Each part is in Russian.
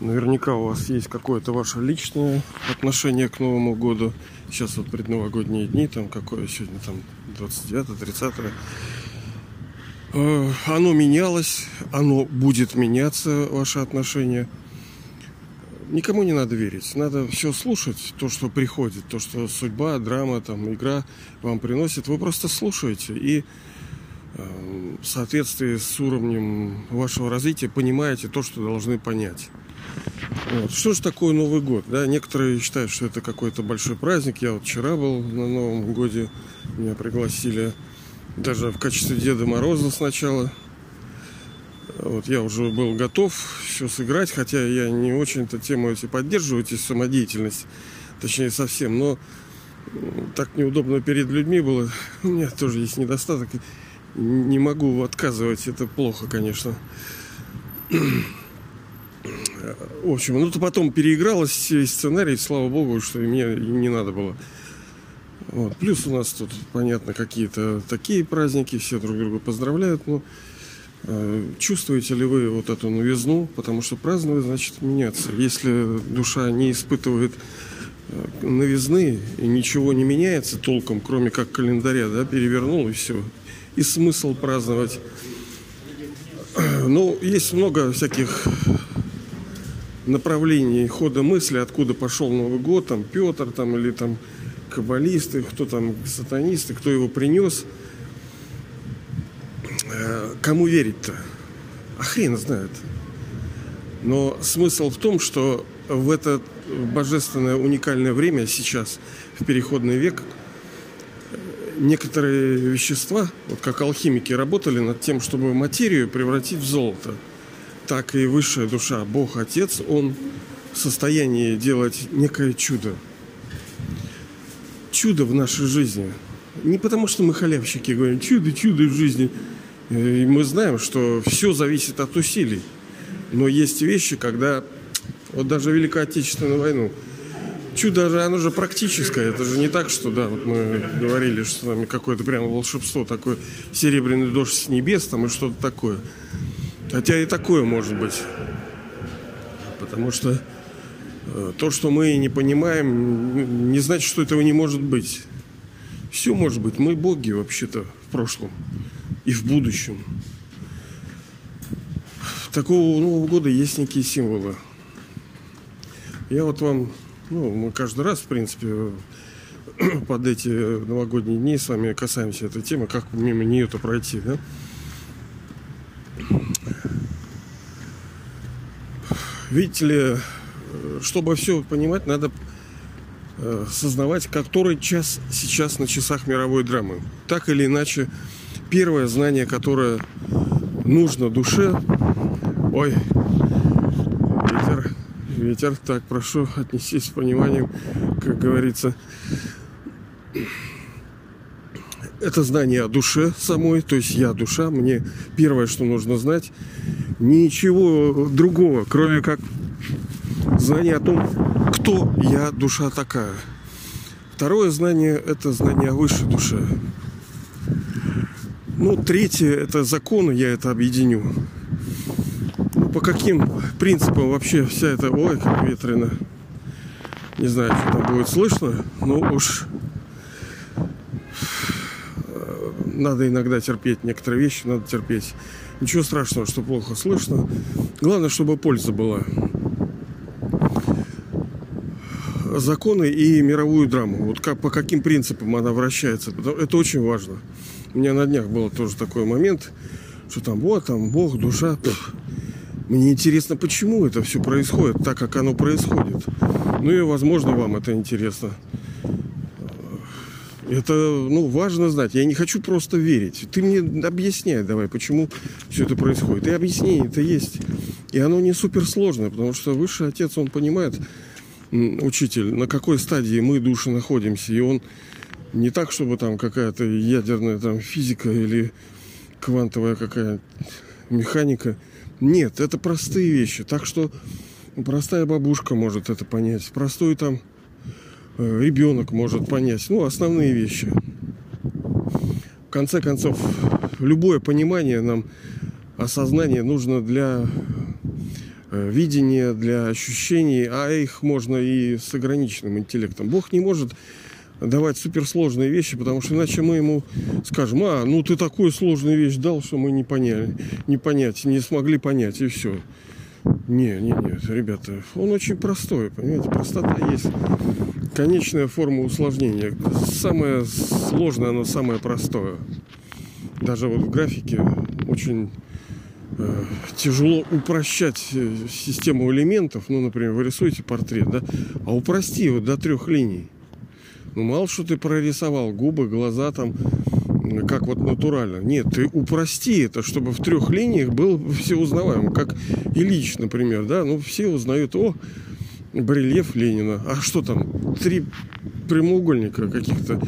Наверняка у вас есть какое-то ваше личное отношение к Новому году. Сейчас вот предновогодние дни, там какое сегодня там 29-30. Э, оно менялось, оно будет меняться, ваше отношение. Никому не надо верить. Надо все слушать, то, что приходит, то, что судьба, драма, там, игра вам приносит. Вы просто слушаете и в соответствии с уровнем вашего развития понимаете то, что должны понять. Вот. Что же такое Новый год? Да? Некоторые считают, что это какой-то большой праздник. Я вот вчера был на Новом годе, меня пригласили даже в качестве Деда Мороза сначала. Вот я уже был готов еще сыграть, хотя я не очень-то тему эти поддерживаю, эти самодеятельность, точнее совсем, но так неудобно перед людьми было. У меня тоже есть недостаток. Не могу отказывать, это плохо, конечно. В общем, ну то потом переигралось сценарий, слава богу, что мне не надо было. Вот. Плюс у нас тут, понятно, какие-то такие праздники, все друг друга поздравляют, но э, чувствуете ли вы вот эту новизну, потому что праздновать значит меняться. Если душа не испытывает э, новизны и ничего не меняется толком, кроме как календаря, да, перевернул и все. И смысл праздновать. Ну, есть много всяких направлений хода мысли, откуда пошел Новый год, там Петр, там или там каббалисты, кто там сатанисты, кто его принес. Э, кому верить-то? А хрен знает. Но смысл в том, что в это божественное уникальное время сейчас, в переходный век, некоторые вещества, вот как алхимики работали над тем, чтобы материю превратить в золото – так и высшая душа, Бог Отец, Он в состоянии делать некое чудо. Чудо в нашей жизни. Не потому, что мы халявщики говорим, чудо, чудо в жизни. И мы знаем, что все зависит от усилий. Но есть вещи, когда вот даже Великую Отечественную войну, чудо же, оно же практическое. Это же не так, что, да, вот мы говорили, что там какое-то прямо волшебство, такое серебряный дождь с небес там и что-то такое. Хотя и такое может быть. Потому что э, то, что мы не понимаем, не значит, что этого не может быть. Все может быть. Мы боги вообще-то в прошлом и в будущем. Такого Нового года есть некие символы. Я вот вам, ну, мы каждый раз, в принципе, под эти новогодние дни с вами касаемся этой темы, как мимо нее-то пройти, да? Видите ли, чтобы все понимать, надо э, сознавать, который час сейчас на часах мировой драмы. Так или иначе, первое знание, которое нужно душе... Ой, ветер. Так, прошу отнестись с пониманием, как говорится. Это знание о душе самой, то есть я душа. Мне первое, что нужно знать, ничего другого, кроме как знание о том, кто я, душа такая. Второе знание – это знание о высшей душе. Ну, третье – это законы, я это объединю. По каким принципам вообще вся эта... Ой, как ветрено. Не знаю, что там будет слышно, но уж э, надо иногда терпеть. Некоторые вещи надо терпеть. Ничего страшного, что плохо слышно. Главное, чтобы польза была. Законы и мировую драму. Вот как, по каким принципам она вращается. Это очень важно. У меня на днях был тоже такой момент, что там вот, там Бог, душа. Мне интересно, почему это все происходит так, как оно происходит. Ну и, возможно, вам это интересно. Это, ну, важно знать. Я не хочу просто верить. Ты мне объясняй давай, почему все это происходит. И объяснение это есть. И оно не суперсложное, потому что высший отец, он понимает, учитель, на какой стадии мы души находимся. И он не так, чтобы там какая-то ядерная там физика или квантовая какая механика. Нет, это простые вещи. Так что простая бабушка может это понять. Простой там Э, ребенок может понять. Ну, основные вещи. В конце концов, любое понимание нам, осознание нужно для э, видения, для ощущений, а их можно и с ограниченным интеллектом. Бог не может давать суперсложные вещи, потому что иначе мы ему скажем, а, ну ты такую сложную вещь дал, что мы не поняли, не понять, не смогли понять, и все. Не, не, нет, ребята, он очень простой, понимаете, простота есть конечная форма усложнения. Самое сложное, оно самое простое. Даже вот в графике очень э, тяжело упрощать э, систему элементов. Ну, например, вы рисуете портрет, да, а упрости его до трех линий. Ну, мало что ты прорисовал, губы, глаза там, как вот натурально. Нет, ты упрости это, чтобы в трех линиях было все узнаваемо. Как Ильич, например, да, ну, все узнают, о, барельеф Ленина. А что там? Три прямоугольника каких-то,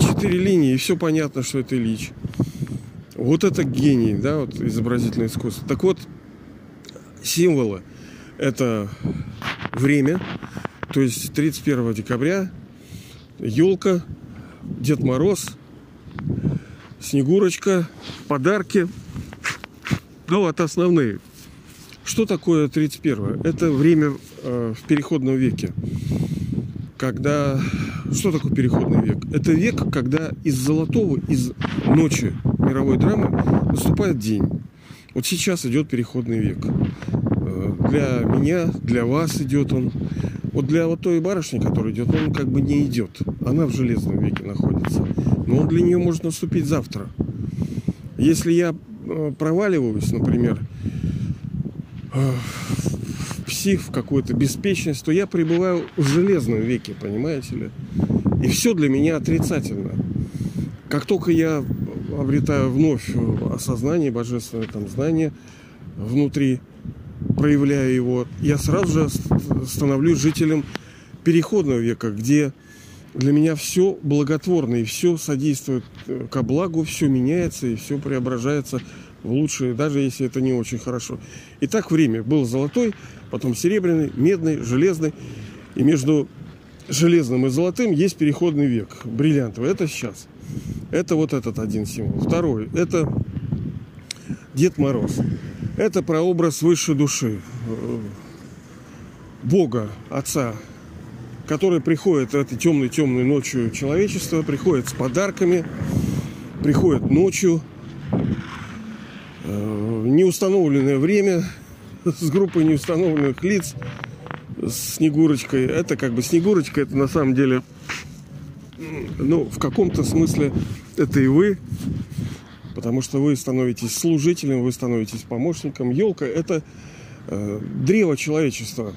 четыре линии, и все понятно, что это Ильич. Вот это гений, да, вот изобразительное искусство. Так вот, символы – это время, то есть 31 декабря, елка, Дед Мороз, Снегурочка, подарки. Ну, вот основные. Что такое 31? Это время э, в переходном веке. Когда... Что такое переходный век? Это век, когда из золотого, из ночи мировой драмы наступает день. Вот сейчас идет переходный век. Э, для меня, для вас идет он. Вот для вот той барышни, которая идет, он как бы не идет. Она в железном веке находится. Но он для нее может наступить завтра. Если я э, проваливаюсь, например, в псих, в какую-то беспечность, то я пребываю в железном веке, понимаете ли? И все для меня отрицательно. Как только я обретаю вновь осознание, божественное там знание внутри, проявляю его, я сразу же становлюсь жителем переходного века, где для меня все благотворно и все содействует э, ко благу, все меняется и все преображается в лучшие, даже если это не очень хорошо. И так время был золотой, потом серебряный, медный, железный. И между железным и золотым есть переходный век, бриллиантовый. Это сейчас. Это вот этот один символ. Второй. Это Дед Мороз. Это прообраз высшей души. Бога, Отца, который приходит этой темной-темной ночью человечества, приходит с подарками, приходит ночью, неустановленное время с группой неустановленных лиц с Снегурочкой. Это как бы Снегурочка, это на самом деле, ну, в каком-то смысле это и вы, потому что вы становитесь служителем, вы становитесь помощником. Елка это э, древо человечества,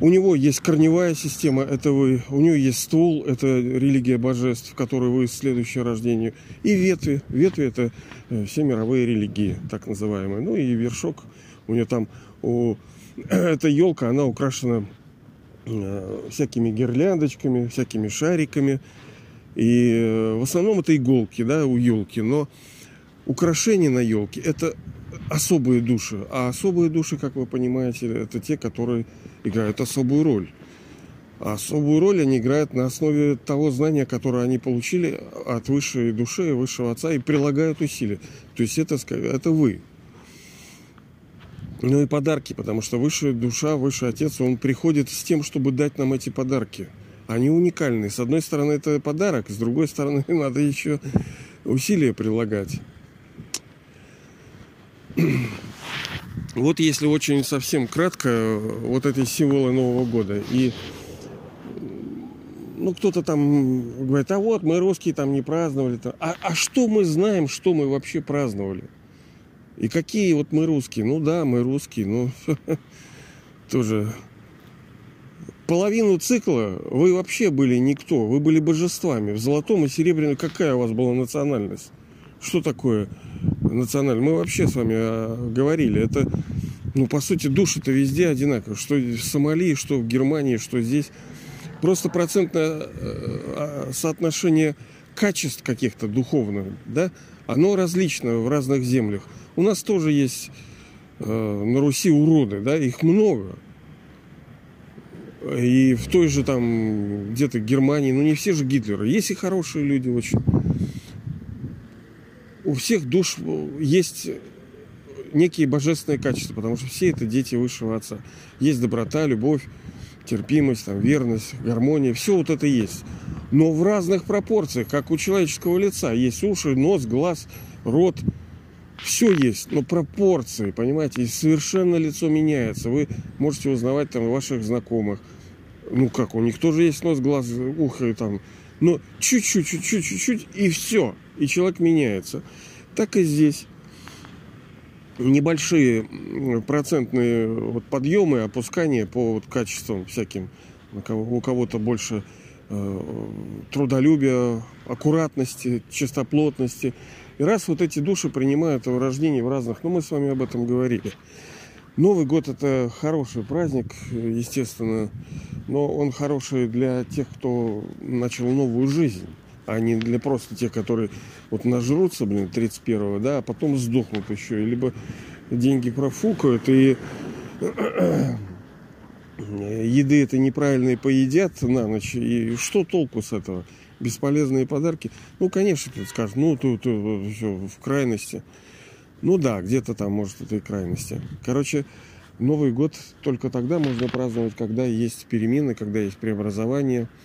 у него есть корневая система, это вы, у него есть ствол, это религия божеств, которую вы следующее рождение. И ветви, ветви это э, все мировые религии, так называемые. Ну и вершок, у нее там, у, эта елка, она украшена э, всякими гирляндочками, всякими шариками. И э, в основном это иголки, да, у елки. Но украшения на елке это особые души. А особые души, как вы понимаете, это те, которые играют особую роль. А особую роль они играют на основе того знания, которое они получили от высшей души, высшего отца, и прилагают усилия. То есть это, это вы. Ну и подарки, потому что высшая душа, высший отец, он приходит с тем, чтобы дать нам эти подарки. Они уникальны. С одной стороны, это подарок, с другой стороны, надо еще усилия прилагать. Вот если очень совсем кратко, вот эти символы Нового года. И ну, кто-то там говорит, а вот мы русские там не праздновали. А, а что мы знаем, что мы вообще праздновали? И какие вот мы русские? Ну да, мы русские, но тоже половину цикла вы вообще были никто. Вы были божествами. В золотом и серебряном какая у вас была национальность? Что такое национальность? Мы вообще с вами а, говорили. Это, ну, по сути, души-то везде одинаковые. Что в Сомали, что в Германии, что здесь. Просто процентное э, а, соотношение качеств каких-то духовных, да, оно различно в разных землях. У нас тоже есть э, на Руси уроды, да, их много. И в той же там где-то Германии, ну не все же Гитлеры. Есть и хорошие люди очень у всех душ есть некие божественные качества, потому что все это дети высшего отца. Есть доброта, любовь, терпимость, там, верность, гармония, все вот это есть. Но в разных пропорциях, как у человеческого лица. Есть уши, нос, глаз, рот, все есть, но пропорции, понимаете, и совершенно лицо меняется. Вы можете узнавать там ваших знакомых. Ну как, у них тоже есть нос, глаз, ухо и там. Но чуть-чуть, чуть-чуть, чуть-чуть, и все. И человек меняется. Так и здесь небольшие процентные вот подъемы, опускания по вот качествам всяким. У кого-то больше э, трудолюбия, аккуратности, чистоплотности. И раз вот эти души принимают в рождении в разных, ну мы с вами об этом говорили. Новый год это хороший праздник, естественно, но он хороший для тех, кто начал новую жизнь а не для просто тех, которые вот нажрутся, блин, 31-го, да, а потом сдохнут еще, либо деньги профукают и еды это неправильные поедят на ночь, и что толку с этого? Бесполезные подарки. Ну, конечно, ты скажешь, ну, тут, тут все в крайности. Ну да, где-то там, может, это и крайности. Короче, Новый год только тогда можно праздновать, когда есть перемены, когда есть преобразование –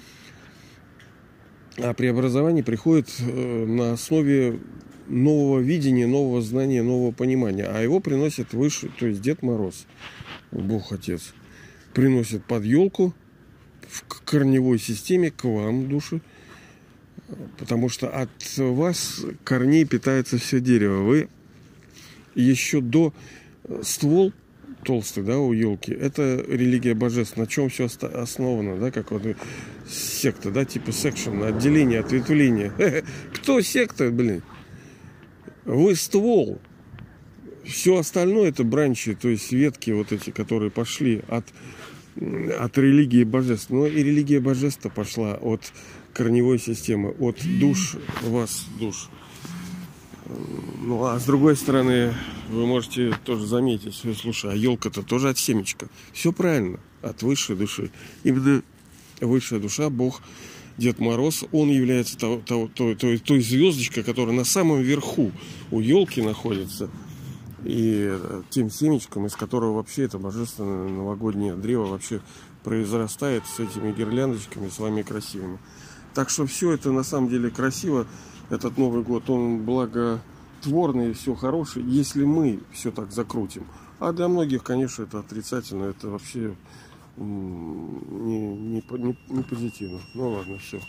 а преобразование приходит э, на основе нового видения, нового знания, нового понимания. А его приносит выше, то есть Дед Мороз, Бог Отец, приносит под елку в корневой системе к вам, души, потому что от вас корней питается все дерево. Вы еще до э, ствол толстый, да, у елки, это религия божеств. На чем все основано, да, как вот секта, да, типа секшн, отделение, ответвление. Кто секта, блин? Вы ствол. Все остальное это бранчи, то есть ветки вот эти, которые пошли от, от религии божеств. Но и религия божества пошла от корневой системы, от душ вас, душ. Ну, а с другой стороны, вы можете тоже заметить, слушай, а елка-то тоже от семечка. Все правильно, от высшей души. Именно высшая душа, Бог, Дед Мороз, он является той, той, той, той звездочкой, которая на самом верху у елки находится. И тем семечком, из которого вообще это божественное новогоднее древо вообще произрастает с этими гирляндочками, с вами красивыми. Так что все это на самом деле красиво этот Новый год, он благотворный, все хорошее, если мы все так закрутим. А для многих, конечно, это отрицательно, это вообще не, не, не, не позитивно. Ну ладно, все.